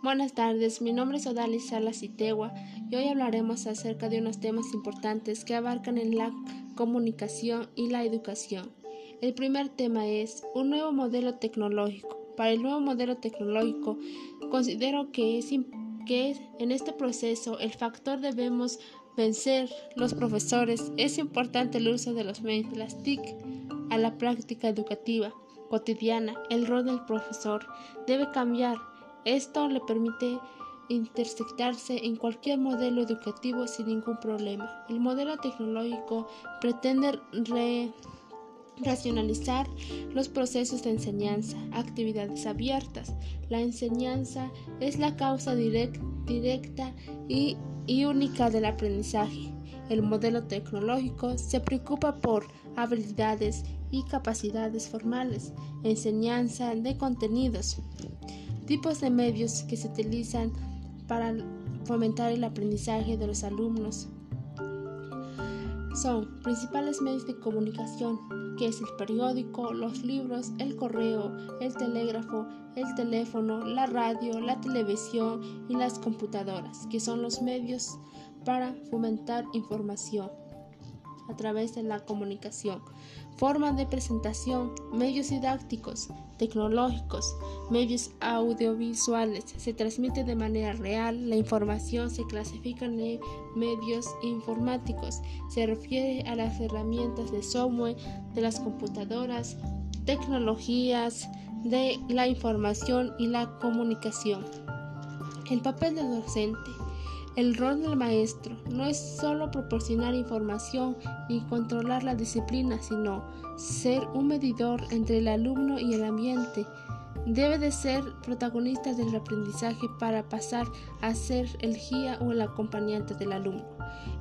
Buenas tardes, mi nombre es Odalis Salas Itegua y hoy hablaremos acerca de unos temas importantes que abarcan en la comunicación y la educación. El primer tema es un nuevo modelo tecnológico. Para el nuevo modelo tecnológico, considero que es que en este proceso el factor debemos vencer los profesores. Es importante el uso de los medios las TIC a la práctica educativa cotidiana. El rol del profesor debe cambiar esto le permite intersectarse en cualquier modelo educativo sin ningún problema. El modelo tecnológico pretende racionalizar los procesos de enseñanza, actividades abiertas. La enseñanza es la causa directa y, única del aprendizaje. El modelo tecnológico se preocupa por habilidades y capacidades formales, enseñanza de contenidos, Tipos de medios que se utilizan para fomentar el aprendizaje de los alumnos. Son principales medios de comunicación, que es el periódico, los libros, el correo, el telégrafo, el teléfono, la radio, la televisión y las computadoras, que son los medios para fomentar información a través de la comunicación. Forma de presentación, medios didácticos, tecnológicos, medios audiovisuales. Se transmite de manera real, la información se clasifica en medios informáticos. Se refiere a las herramientas de software de las computadoras, tecnologías de la información y la comunicación. El papel del docente. El rol del maestro no es solo proporcionar información y controlar la disciplina, sino ser un medidor entre el alumno y el ambiente. Debe de ser protagonista del aprendizaje para pasar a ser el guía o el acompañante del alumno.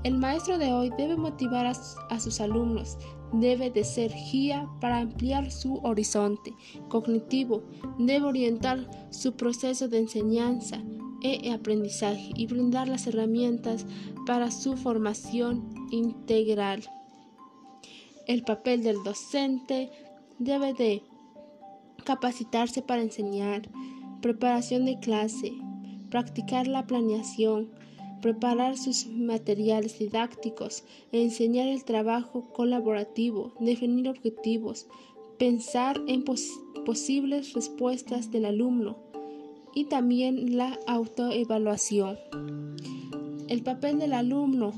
El maestro de hoy debe motivar a, a sus alumnos, debe de ser guía para ampliar su horizonte cognitivo, debe orientar su proceso de enseñanza, e aprendizaje y brindar las herramientas para su formación integral. El papel del docente debe de capacitarse para enseñar, preparación de clase, practicar la planeación, preparar sus materiales didácticos, enseñar el trabajo colaborativo, definir objetivos, pensar en posibles respuestas del alumno, y también la autoevaluación. El papel del alumno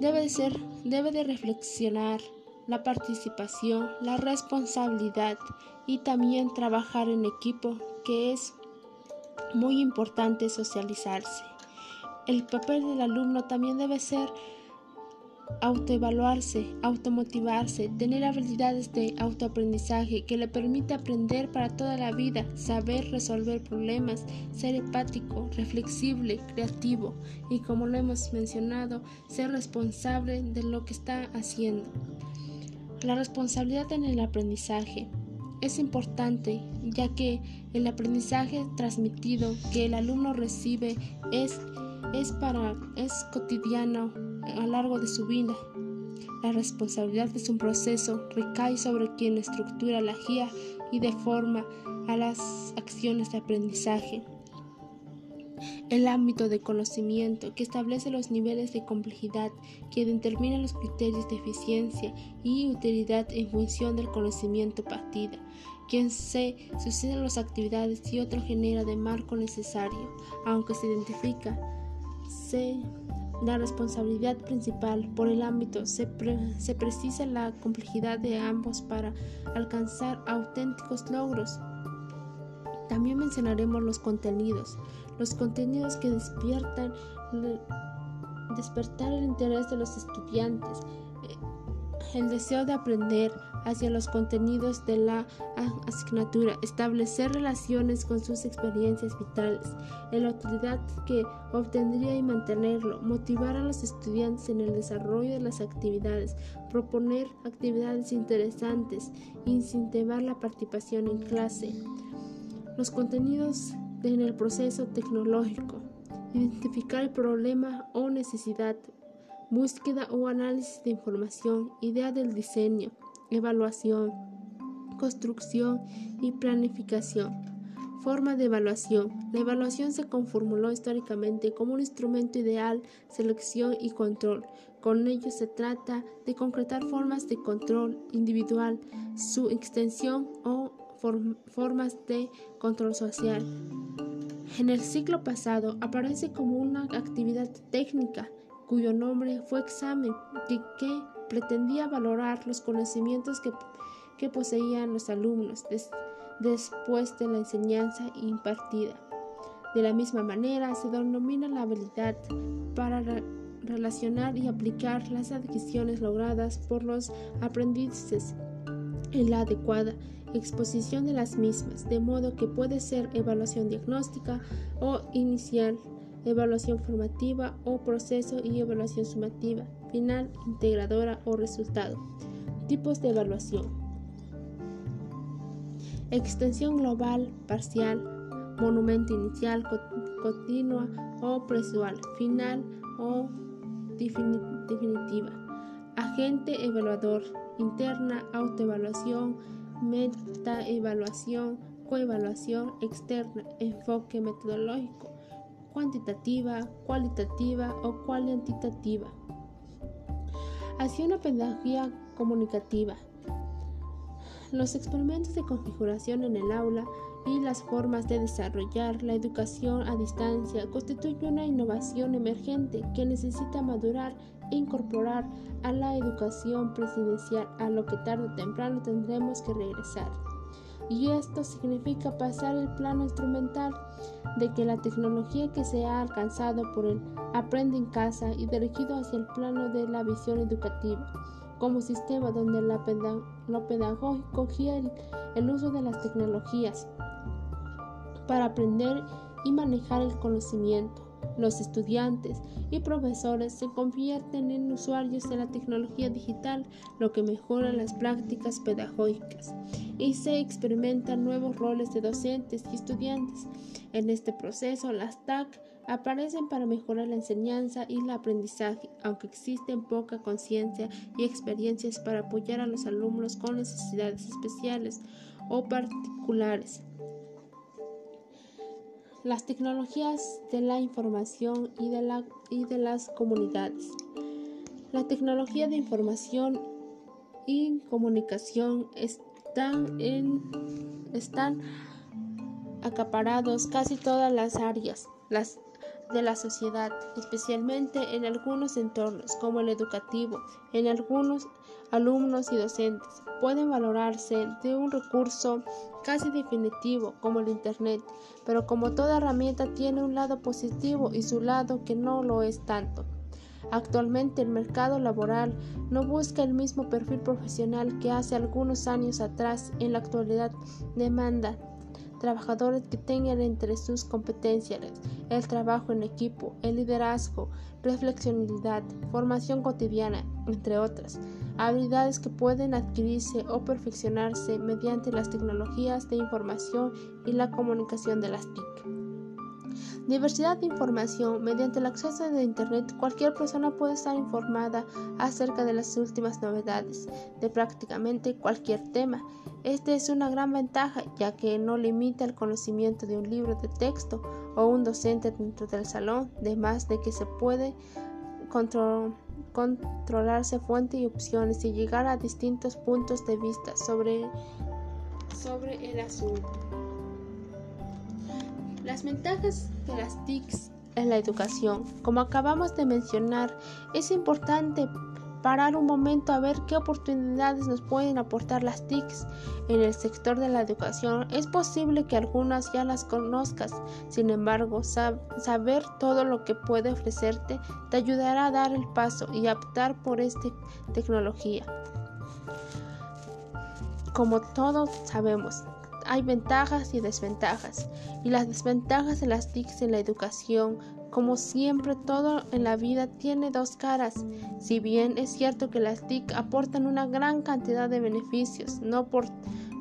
debe de ser, debe de reflexionar la participación, la responsabilidad y también trabajar en equipo, que es muy importante socializarse. El papel del alumno también debe ser autoevaluarse, automotivarse, tener habilidades de autoaprendizaje que le permite aprender para toda la vida, saber resolver problemas, ser empático, reflexible, creativo y como lo hemos mencionado, ser responsable de lo que está haciendo. La responsabilidad en el aprendizaje es importante ya que el aprendizaje transmitido que el alumno recibe es, es, para, es cotidiano a lo largo de su vida. La responsabilidad es un proceso, recae sobre quien estructura la guía y de forma a las acciones de aprendizaje. El ámbito de conocimiento que establece los niveles de complejidad que determinan los criterios de eficiencia y utilidad en función del conocimiento partida, quien se suceden las actividades y otro genera de marco necesario, aunque se identifica, se la responsabilidad principal por el ámbito se, se, precisa la complejidad de ambos para alcanzar auténticos logros. También mencionaremos los contenidos, los contenidos que despiertan despertar el interés de los estudiantes, el deseo de aprender hacia los contenidos de la asignatura, establecer relaciones con sus experiencias vitales, la utilidad que obtendría y mantenerlo, motivar a los estudiantes en el desarrollo de las actividades, proponer actividades interesantes, incentivar la participación en clase, los contenidos en el proceso tecnológico, identificar el problema o necesidad, búsqueda o análisis de información, idea del diseño, evaluación, construcción y planificación. Forma de evaluación. La evaluación se conformuló históricamente como un instrumento ideal, selección y control. Con ello se trata de concretar formas de control individual, su extensión o formas de control social. En el siglo pasado aparece como una actividad técnica cuyo nombre fue examen, que, que pretendía valorar los conocimientos que, poseían los alumnos después de la enseñanza impartida. De la misma manera, se denomina la habilidad para relacionar y aplicar las adquisiciones logradas por los aprendices en la adecuada exposición de las mismas, de modo que puede ser evaluación diagnóstica o inicial, evaluación formativa o proceso y evaluación sumativa, final, integradora o resultado. Tipos de evaluación. Extensión global, parcial, monumento inicial, continua o presual, final o definitiva. Agente evaluador, interna, autoevaluación, metaevaluación, coevaluación externa, enfoque metodológico, cuantitativa, cualitativa o cuantitativa. Hacia una pedagogía comunicativa. Los experimentos de configuración en el aula y las formas de desarrollar la educación a distancia constituyen una innovación emergente que necesita madurar e incorporar a la educación presidencial, a lo que tarde o temprano tendremos que regresar. Y esto significa pasar el plano instrumental de que la tecnología que se ha alcanzado por el aprende en casa y dirigido hacia el plano de la visión educativa, como sistema donde la lo pedagógico guía el uso de las tecnologías para aprender y manejar el conocimiento. Los estudiantes y profesores se convierten en usuarios de la tecnología digital, lo que mejora las prácticas pedagógicas y se experimentan nuevos roles de docentes y estudiantes. En este proceso, las TAC aparecen para mejorar la enseñanza y el aprendizaje, aunque existen poca conciencia y experiencias para apoyar a los alumnos con necesidades especiales o particulares las tecnologías de la información y de, la, y de las comunidades. La tecnología de información y comunicación están, en, están acaparados casi todas las áreas las, de la sociedad, especialmente en algunos entornos como el educativo, en algunos alumnos y docentes. Pueden valorarse de un recurso casi definitivo como el Internet, pero como toda herramienta tiene un lado positivo y su lado que no lo es tanto. Actualmente el mercado laboral no busca el mismo perfil profesional que hace algunos años atrás. En la actualidad demanda trabajadores que tengan entre sus competencias el trabajo en equipo, el liderazgo, reflexionalidad, formación cotidiana, entre otras, habilidades que pueden adquirirse o perfeccionarse mediante las tecnologías de información y la comunicación de las TIC. Diversidad de información. Mediante el acceso a Internet, cualquier persona puede estar informada acerca de las últimas novedades de prácticamente cualquier tema. Esta es una gran ventaja, ya que no limita el conocimiento de un libro de texto o un docente dentro del salón, además de que se puede controlarse fuente y opciones y llegar a distintos puntos de vista sobre, sobre el asunto. Las ventajas de las TICs en la educación. Como acabamos de mencionar, es importante parar un momento a ver qué oportunidades nos pueden aportar las TICs en el sector de la educación. Es posible que algunas ya las conozcas, sin embargo, saber todo lo que puede ofrecerte te ayudará a dar el paso y optar por esta tecnología. Como todos sabemos, hay ventajas y desventajas, y las desventajas de las en la educación, como siempre todo en la vida tiene dos caras. Si bien es cierto que las TIC aportan una gran cantidad de beneficios, no, por,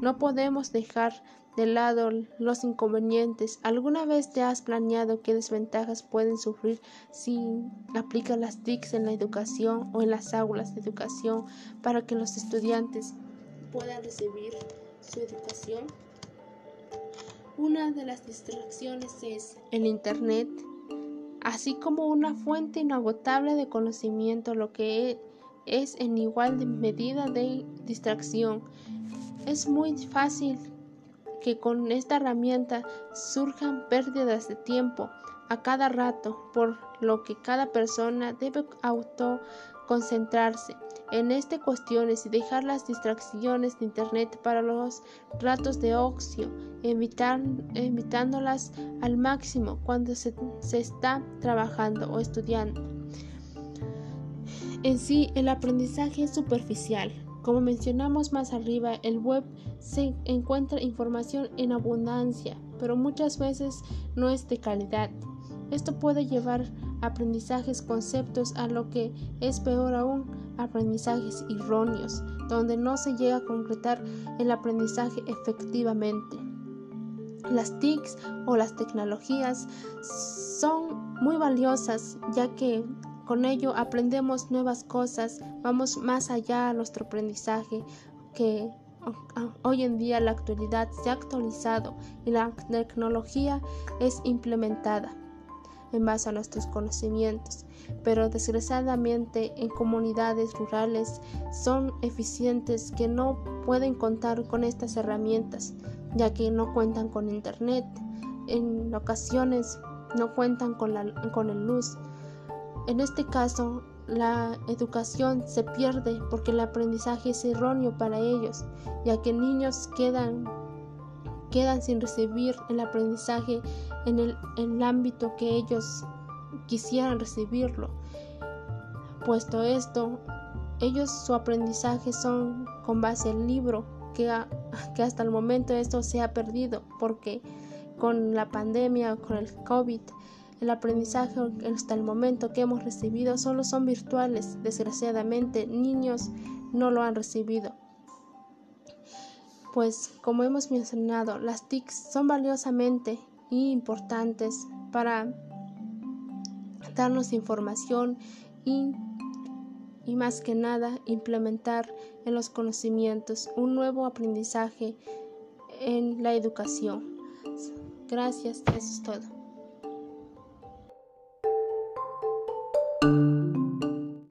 no podemos dejar de lado los inconvenientes. ¿Alguna vez te has planeado qué desventajas pueden sufrir si aplicas las TICs en la educación o en las aulas de educación para que los estudiantes puedan recibir su educación? Una de las distracciones es el Internet, así como una fuente inagotable de conocimiento, lo que es en igual medida de distracción. Es muy fácil que con esta herramienta surjan pérdidas de tiempo a cada rato, por lo que cada persona debe autoconcentrarse en estas cuestiones y dejar las distracciones de Internet para los ratos de ocio, evitándolas al máximo cuando se, se está trabajando o estudiando. En sí, el aprendizaje es superficial. Como mencionamos más arriba, el web se encuentra información en abundancia, pero muchas veces no es de calidad. Esto puede llevar aprendizajes conceptos a lo que es peor aún, aprendizajes erróneos, donde no se llega a concretar el aprendizaje efectivamente. Las TICs o las tecnologías son muy valiosas ya que con ello aprendemos nuevas cosas, vamos más allá a nuestro aprendizaje que hoy en día la actualidad se ha actualizado y la tecnología es implementada en base a nuestros conocimientos, pero desgraciadamente en comunidades rurales son eficientes que no pueden contar con estas herramientas, ya que no cuentan con internet, en ocasiones no cuentan con, la, con el luz. En este caso, la educación se pierde porque el aprendizaje es erróneo para ellos, ya que niños quedan quedan sin recibir el aprendizaje en el, ámbito que ellos quisieran recibirlo. Puesto esto, ellos su aprendizaje son con base al libro, que, que hasta el momento esto se ha perdido, porque con la pandemia, con el COVID, el aprendizaje hasta el momento que hemos recibido solo son virtuales. Desgraciadamente, niños no lo han recibido pues como hemos mencionado, las TICs son valiosamente importantes para darnos información y, y más que nada implementar en los conocimientos un nuevo aprendizaje en la educación. Gracias, eso es todo.